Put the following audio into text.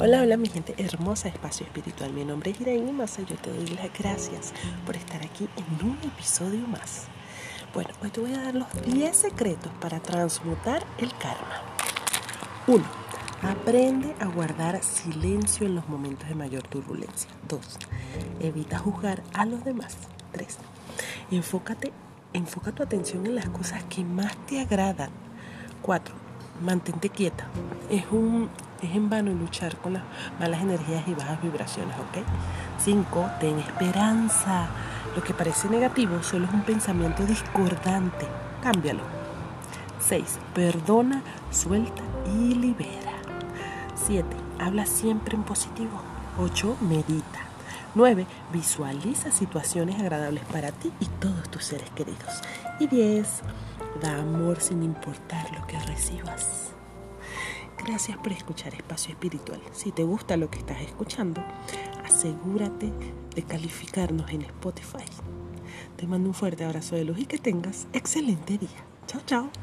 Hola, hola mi gente hermosa, espacio espiritual. Mi nombre es Irene Massa y yo te doy las gracias por estar aquí en un episodio más. Bueno, hoy te voy a dar los 10 secretos para transmutar el karma. 1. Aprende a guardar silencio en los momentos de mayor turbulencia. 2. Evita juzgar a los demás. 3. Enfócate, enfoca tu atención en las cosas que más te agradan. 4. Mantente quieta. Es un es en vano luchar con las malas energías y bajas vibraciones, ¿ok? 5. Ten esperanza. Lo que parece negativo solo es un pensamiento discordante. Cámbialo. 6. Perdona, suelta y libera. 7. Habla siempre en positivo. 8. Medita. 9. Visualiza situaciones agradables para ti y todos tus seres queridos. Y 10. Da amor sin importar lo que recibas. Gracias por escuchar Espacio Espiritual. Si te gusta lo que estás escuchando, asegúrate de calificarnos en Spotify. Te mando un fuerte abrazo de luz y que tengas excelente día. Chao, chao.